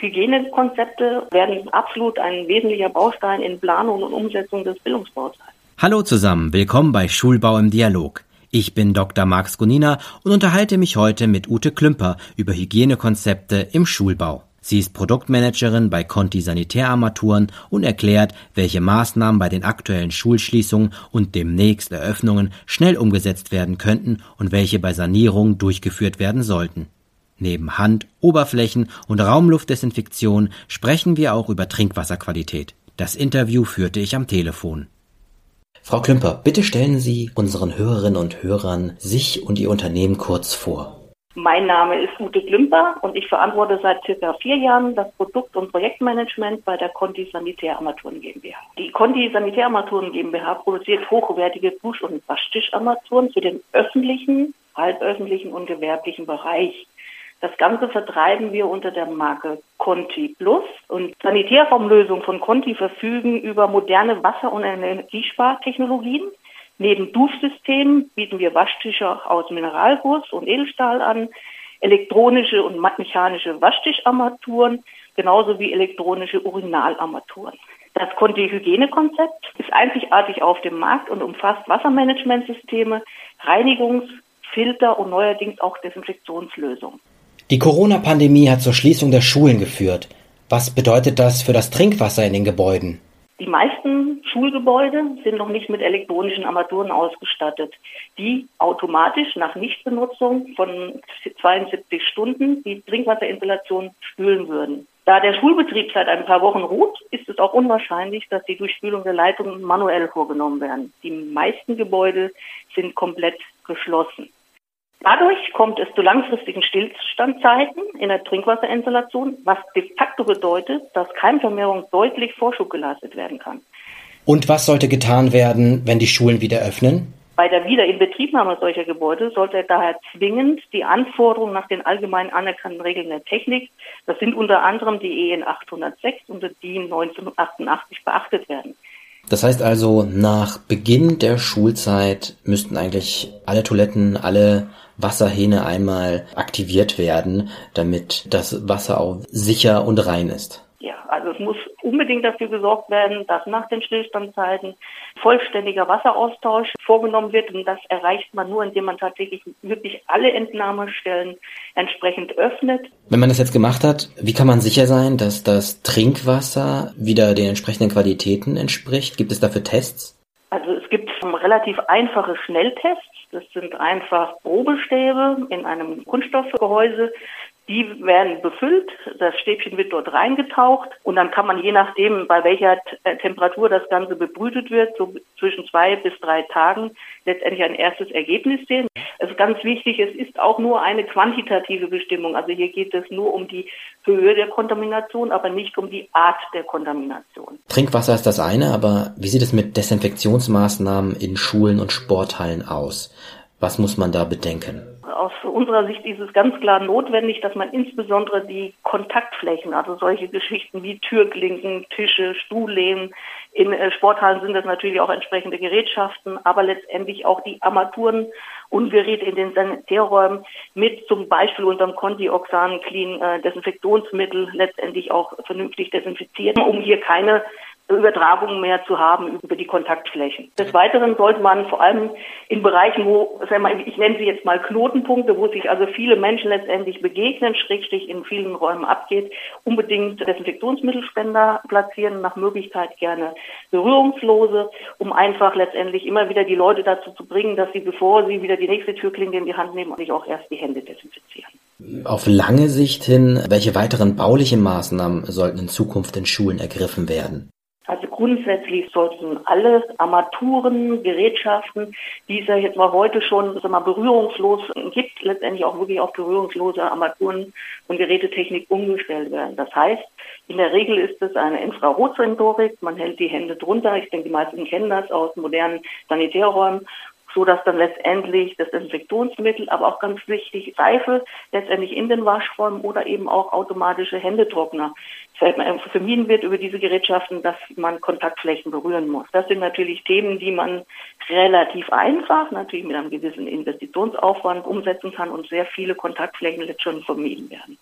Hygienekonzepte werden absolut ein wesentlicher Baustein in Planung und Umsetzung des Bildungsbaus sein. Hallo zusammen, willkommen bei Schulbau im Dialog. Ich bin Dr. Max Gunina und unterhalte mich heute mit Ute Klümper über Hygienekonzepte im Schulbau. Sie ist Produktmanagerin bei Conti Sanitärarmaturen und erklärt, welche Maßnahmen bei den aktuellen Schulschließungen und demnächst Eröffnungen schnell umgesetzt werden könnten und welche bei Sanierungen durchgeführt werden sollten. Neben Hand-, Oberflächen- und Raumluftdesinfektion sprechen wir auch über Trinkwasserqualität. Das Interview führte ich am Telefon. Frau Klümper, bitte stellen Sie unseren Hörerinnen und Hörern sich und Ihr Unternehmen kurz vor. Mein Name ist Ute Glümper und ich verantworte seit circa vier Jahren das Produkt- und Projektmanagement bei der Conti Sanitärarmaturen GmbH. Die Conti Sanitärarmaturen GmbH produziert hochwertige Dusch- und Waschtischarmaturen für den öffentlichen, halböffentlichen und gewerblichen Bereich. Das Ganze vertreiben wir unter der Marke Conti Plus und Sanitärraumlösungen von Conti verfügen über moderne Wasser- und Energiespartechnologien Neben Duftsystemen bieten wir Waschtische aus Mineralguss und Edelstahl an, elektronische und mechanische Waschtischarmaturen, genauso wie elektronische Urinalarmaturen. Das Conti-Hygienekonzept ist einzigartig auf dem Markt und umfasst Wassermanagementsysteme, Reinigungs-, Filter und neuerdings auch Desinfektionslösungen. Die Corona-Pandemie hat zur Schließung der Schulen geführt. Was bedeutet das für das Trinkwasser in den Gebäuden? Die meisten Schulgebäude sind noch nicht mit elektronischen Armaturen ausgestattet, die automatisch nach Nichtbenutzung von 72 Stunden die Trinkwasserinstallation spülen würden. Da der Schulbetrieb seit ein paar Wochen ruht, ist es auch unwahrscheinlich, dass die Durchspülung der Leitungen manuell vorgenommen werden. Die meisten Gebäude sind komplett geschlossen. Dadurch kommt es zu langfristigen Stillstandzeiten in der Trinkwasserinstallation, was de facto bedeutet, dass Keimvermehrung deutlich Vorschub geleistet werden kann. Und was sollte getan werden, wenn die Schulen wieder öffnen? Bei der Wiederinbetriebnahme solcher Gebäude sollte daher zwingend die Anforderungen nach den allgemein anerkannten Regeln der Technik, das sind unter anderem die EN 806 und die DIN 1988 beachtet werden. Das heißt also, nach Beginn der Schulzeit müssten eigentlich alle Toiletten, alle Wasserhähne einmal aktiviert werden, damit das Wasser auch sicher und rein ist. Ja, also es muss unbedingt dafür gesorgt werden, dass nach den Stillstandzeiten vollständiger Wasseraustausch vorgenommen wird. Und das erreicht man nur, indem man tatsächlich wirklich alle Entnahmestellen entsprechend öffnet. Wenn man das jetzt gemacht hat, wie kann man sicher sein, dass das Trinkwasser wieder den entsprechenden Qualitäten entspricht? Gibt es dafür Tests? Also es gibt relativ einfache Schnelltests. Das sind einfach Probestäbe in einem Kunststoffgehäuse. Die werden befüllt, das Stäbchen wird dort reingetaucht und dann kann man je nachdem, bei welcher äh, Temperatur das Ganze bebrütet wird, so zwischen zwei bis drei Tagen letztendlich ein erstes Ergebnis sehen. Es ist ganz wichtig, es ist auch nur eine quantitative Bestimmung. Also hier geht es nur um die Höhe der Kontamination, aber nicht um die Art der Kontamination. Trinkwasser ist das eine, aber wie sieht es mit Desinfektionsmaßnahmen in Schulen und Sporthallen aus? Was muss man da bedenken? Aus unserer Sicht ist es ganz klar notwendig, dass man insbesondere die Kontaktflächen, also solche Geschichten wie Türklinken, Tische, Stuhllehnen, in äh, Sporthallen sind das natürlich auch entsprechende Gerätschaften, aber letztendlich auch die Armaturen und Geräte in den Sanitärräumen mit zum Beispiel unserem Conti-Oxan Clean äh, Desinfektionsmittel letztendlich auch vernünftig desinfizieren, um hier keine Übertragungen mehr zu haben über die Kontaktflächen. Des Weiteren sollte man vor allem in Bereichen, wo, ich nenne sie jetzt mal Knotenpunkte, wo sich also viele Menschen letztendlich begegnen, Schrägstrich in vielen Räumen abgeht, unbedingt Desinfektionsmittelspender platzieren, nach Möglichkeit gerne berührungslose, um einfach letztendlich immer wieder die Leute dazu zu bringen, dass sie, bevor sie wieder die nächste Türklinke in die Hand nehmen, sich auch erst die Hände desinfizieren. Auf lange Sicht hin, welche weiteren baulichen Maßnahmen sollten in Zukunft in Schulen ergriffen werden? Also grundsätzlich sollten alle Armaturen, Gerätschaften, die es ja jetzt mal heute schon sag mal, berührungslos gibt, letztendlich auch wirklich auf berührungslose Armaturen und Gerätetechnik umgestellt werden. Das heißt, in der Regel ist es eine Infrarotsensorik. Man hält die Hände drunter. Ich denke, die meisten kennen das aus modernen Sanitärräumen so dass dann letztendlich das Desinfektionsmittel, aber auch ganz wichtig Seife letztendlich in den Waschräumen oder eben auch automatische Händetrockner vermieden wird über diese Gerätschaften, dass man Kontaktflächen berühren muss. Das sind natürlich Themen, die man relativ einfach, natürlich mit einem gewissen Investitionsaufwand umsetzen kann und sehr viele Kontaktflächen jetzt schon vermieden werden.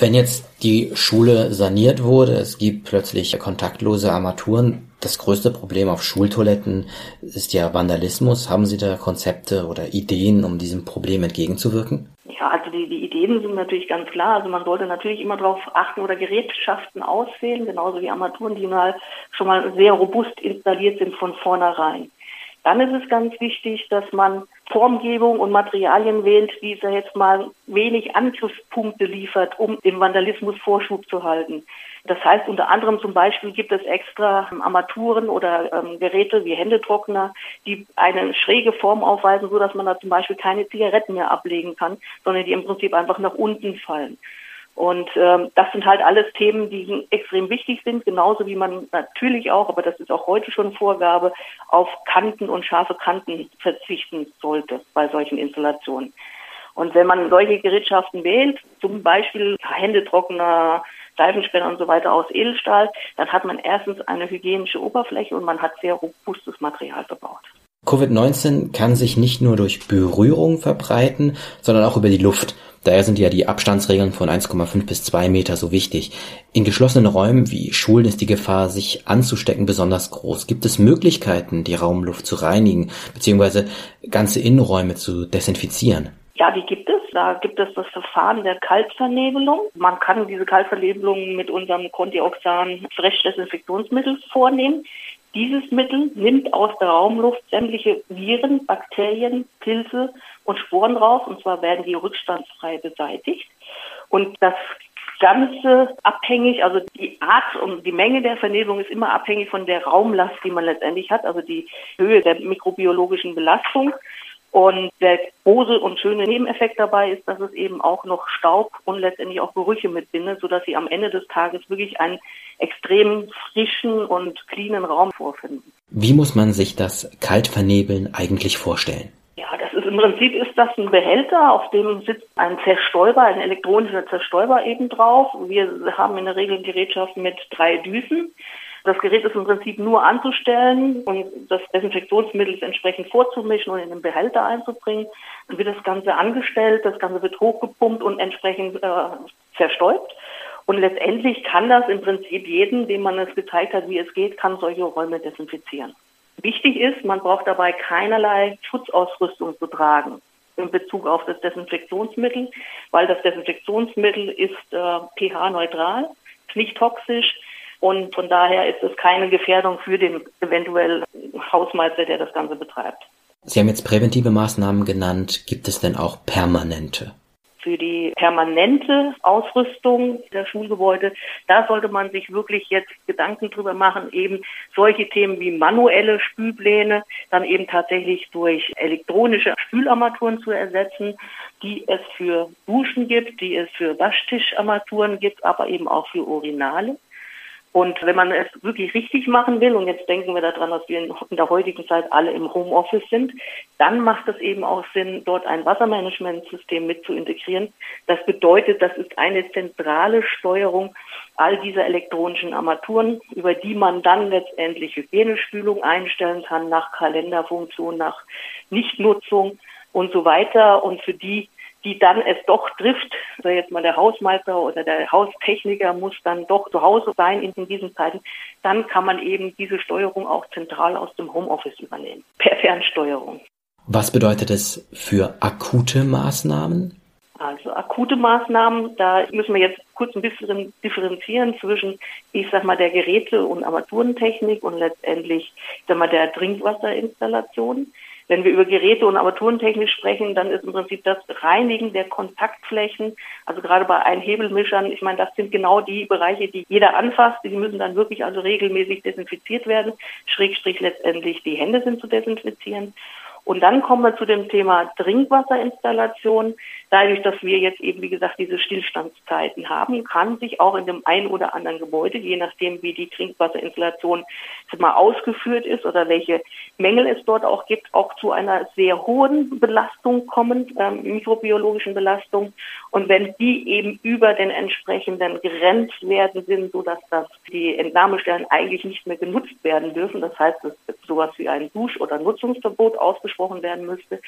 Wenn jetzt die Schule saniert wurde, es gibt plötzlich kontaktlose Armaturen. Das größte Problem auf Schultoiletten ist ja Vandalismus. Haben Sie da Konzepte oder Ideen, um diesem Problem entgegenzuwirken? Ja, also die, die Ideen sind natürlich ganz klar. Also man sollte natürlich immer darauf achten oder Gerätschaften auswählen, genauso wie Armaturen, die mal schon mal sehr robust installiert sind von vornherein. Dann ist es ganz wichtig, dass man Formgebung und Materialien wählt, die jetzt mal wenig Angriffspunkte liefert, um dem Vandalismus Vorschub zu halten. Das heißt, unter anderem zum Beispiel gibt es extra Armaturen oder ähm, Geräte wie Händetrockner, die eine schräge Form aufweisen, so dass man da zum Beispiel keine Zigaretten mehr ablegen kann, sondern die im Prinzip einfach nach unten fallen. Und ähm, das sind halt alles Themen, die extrem wichtig sind, genauso wie man natürlich auch, aber das ist auch heute schon Vorgabe, auf Kanten und scharfe Kanten verzichten sollte bei solchen Installationen. Und wenn man solche Gerätschaften wählt, zum Beispiel Händetrockner, Seifenspender und so weiter aus Edelstahl, dann hat man erstens eine hygienische Oberfläche und man hat sehr robustes Material verbaut. Covid-19 kann sich nicht nur durch Berührung verbreiten, sondern auch über die Luft. Daher sind ja die Abstandsregeln von 1,5 bis 2 Meter so wichtig. In geschlossenen Räumen wie Schulen ist die Gefahr, sich anzustecken, besonders groß. Gibt es Möglichkeiten, die Raumluft zu reinigen, beziehungsweise ganze Innenräume zu desinfizieren? Ja, die gibt es. Da gibt es das Verfahren der Kaltvernebelung. Man kann diese Kaltvernebelung mit unserem Contioxan Freshdesinfektionsmittel vornehmen. Dieses Mittel nimmt aus der Raumluft sämtliche Viren, Bakterien, Pilze und Sporen raus, und zwar werden die rückstandsfrei beseitigt. Und das Ganze abhängig, also die Art und die Menge der Vernebelung ist immer abhängig von der Raumlast, die man letztendlich hat, also die Höhe der mikrobiologischen Belastung. Und der große und schöne Nebeneffekt dabei ist, dass es eben auch noch Staub und letztendlich auch Gerüche mitbindet, sodass Sie am Ende des Tages wirklich einen extrem frischen und cleanen Raum vorfinden. Wie muss man sich das Kaltvernebeln eigentlich vorstellen? Ja, das ist im Prinzip ist das ein Behälter, auf dem sitzt ein Zerstäuber, ein elektronischer Zerstäuber eben drauf. Wir haben in der Regel Gerätschaften mit drei Düsen. Das Gerät ist im Prinzip nur anzustellen und das Desinfektionsmittel entsprechend vorzumischen und in den Behälter einzubringen. Dann wird das Ganze angestellt, das Ganze wird hochgepumpt und entsprechend äh, zerstäubt. Und letztendlich kann das im Prinzip jeden, dem man es gezeigt hat, wie es geht, kann solche Räume desinfizieren. Wichtig ist, man braucht dabei keinerlei Schutzausrüstung zu tragen in Bezug auf das Desinfektionsmittel, weil das Desinfektionsmittel ist äh, pH-neutral, nicht toxisch und von daher ist es keine Gefährdung für den eventuell Hausmeister, der das Ganze betreibt. Sie haben jetzt präventive Maßnahmen genannt. Gibt es denn auch permanente? Für die permanente Ausrüstung der Schulgebäude, da sollte man sich wirklich jetzt Gedanken drüber machen, eben solche Themen wie manuelle Spülpläne dann eben tatsächlich durch elektronische Spülarmaturen zu ersetzen, die es für Duschen gibt, die es für Waschtischarmaturen gibt, aber eben auch für Urinale. Und wenn man es wirklich richtig machen will, und jetzt denken wir daran, dass wir in der heutigen Zeit alle im Homeoffice sind, dann macht es eben auch Sinn, dort ein Wassermanagementsystem mit zu integrieren. Das bedeutet, das ist eine zentrale Steuerung all dieser elektronischen Armaturen, über die man dann letztendlich Hygienespülung einstellen kann, nach Kalenderfunktion, nach Nichtnutzung und so weiter. Und für die die dann es doch trifft, also jetzt mal der Hausmeister oder der Haustechniker muss dann doch zu Hause sein in diesen Zeiten, dann kann man eben diese Steuerung auch zentral aus dem Homeoffice übernehmen, per Fernsteuerung. Was bedeutet es für akute Maßnahmen? Also akute Maßnahmen, da müssen wir jetzt kurz ein bisschen differenzieren zwischen, ich sag mal, der Geräte- und Armaturentechnik und letztendlich, ich sag mal, der Trinkwasserinstallation. Wenn wir über Geräte und Armaturentechnik sprechen, dann ist im Prinzip das Reinigen der Kontaktflächen, also gerade bei Einhebelmischern, ich meine, das sind genau die Bereiche, die jeder anfasst. Die müssen dann wirklich also regelmäßig desinfiziert werden, schrägstrich letztendlich die Hände sind zu desinfizieren. Und dann kommen wir zu dem Thema Trinkwasserinstallation. Dadurch, dass wir jetzt eben, wie gesagt, diese Stillstandszeiten haben, kann sich auch in dem einen oder anderen Gebäude, je nachdem, wie die Trinkwasserinstallation mal ausgeführt ist oder welche Mängel es dort auch gibt, auch zu einer sehr hohen Belastung kommen, ähm, mikrobiologischen Belastung. Und wenn die eben über den entsprechenden Grenzwerten sind, sodass das die Entnahmestellen eigentlich nicht mehr genutzt werden dürfen, das heißt, dass sowas wie ein Dusch- oder Nutzungsverbot ausgesprochen werden müsste,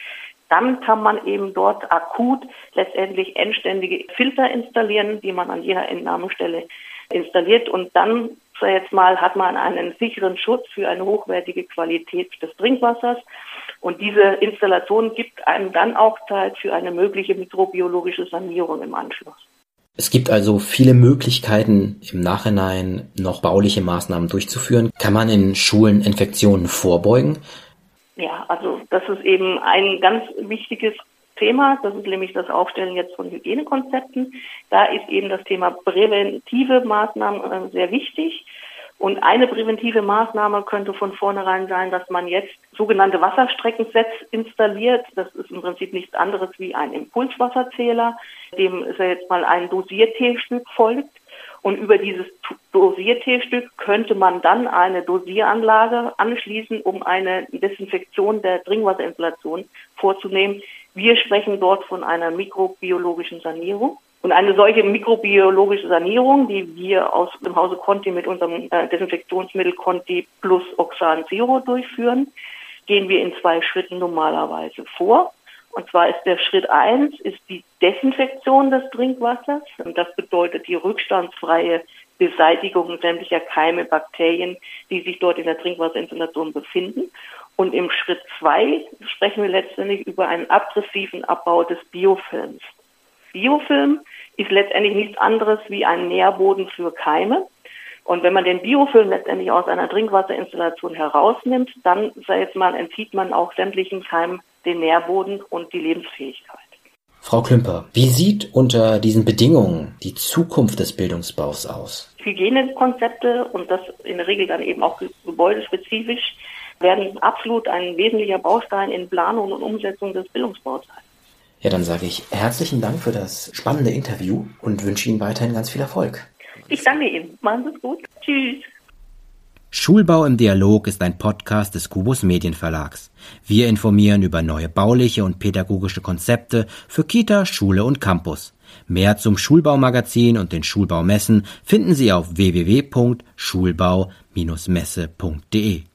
dann kann man eben dort akut letztendlich endständige Filter installieren, die man an jeder Entnahmestelle installiert und dann jetzt mal hat man einen sicheren Schutz für eine hochwertige Qualität des Trinkwassers und diese Installation gibt einem dann auch Zeit für eine mögliche mikrobiologische Sanierung im Anschluss. Es gibt also viele Möglichkeiten, im Nachhinein noch bauliche Maßnahmen durchzuführen. Kann man in Schulen Infektionen vorbeugen? Ja, also das ist eben ein ganz wichtiges Thema. Das ist nämlich das Aufstellen jetzt von Hygienekonzepten. Da ist eben das Thema präventive Maßnahmen äh, sehr wichtig. Und eine präventive Maßnahme könnte von vornherein sein, dass man jetzt sogenannte Wasserstreckensets installiert. Das ist im Prinzip nichts anderes wie ein Impulswasserzähler, dem ist ja jetzt mal ein Dosiertstück folgt. Und über dieses Dosiertstück könnte man dann eine Dosieranlage anschließen, um eine Desinfektion der Trinkwasserinstallation vorzunehmen. Wir sprechen dort von einer mikrobiologischen Sanierung. Und eine solche mikrobiologische Sanierung, die wir aus dem Hause Conti mit unserem äh, Desinfektionsmittel Conti plus Oxan Zero durchführen, gehen wir in zwei Schritten normalerweise vor. Und zwar ist der Schritt eins ist die Desinfektion des Trinkwassers. Und das bedeutet die rückstandsfreie Beseitigung sämtlicher Keime, Bakterien, die sich dort in der Trinkwasserinstallation befinden. Und im Schritt zwei sprechen wir letztendlich über einen aggressiven Abbau des Biofilms. Biofilm ist letztendlich nichts anderes wie ein Nährboden für Keime. Und wenn man den Biofilm letztendlich aus einer Trinkwasserinstallation herausnimmt, dann, sag jetzt mal, entzieht man auch sämtlichen Keimen den Nährboden und die Lebensfähigkeit. Frau Klümper, wie sieht unter diesen Bedingungen die Zukunft des Bildungsbaus aus? Hygienekonzepte und das in der Regel dann eben auch gebäudespezifisch werden absolut ein wesentlicher Baustein in Planung und Umsetzung des Bildungsbaus sein. Ja, dann sage ich herzlichen Dank für das spannende Interview und wünsche Ihnen weiterhin ganz viel Erfolg. Ich danke Ihnen. Machen Sie es gut. Tschüss. Schulbau im Dialog ist ein Podcast des Kubus Medienverlags. Wir informieren über neue bauliche und pädagogische Konzepte für Kita, Schule und Campus. Mehr zum Schulbaumagazin und den Schulbaumessen finden Sie auf www.schulbau-messe.de.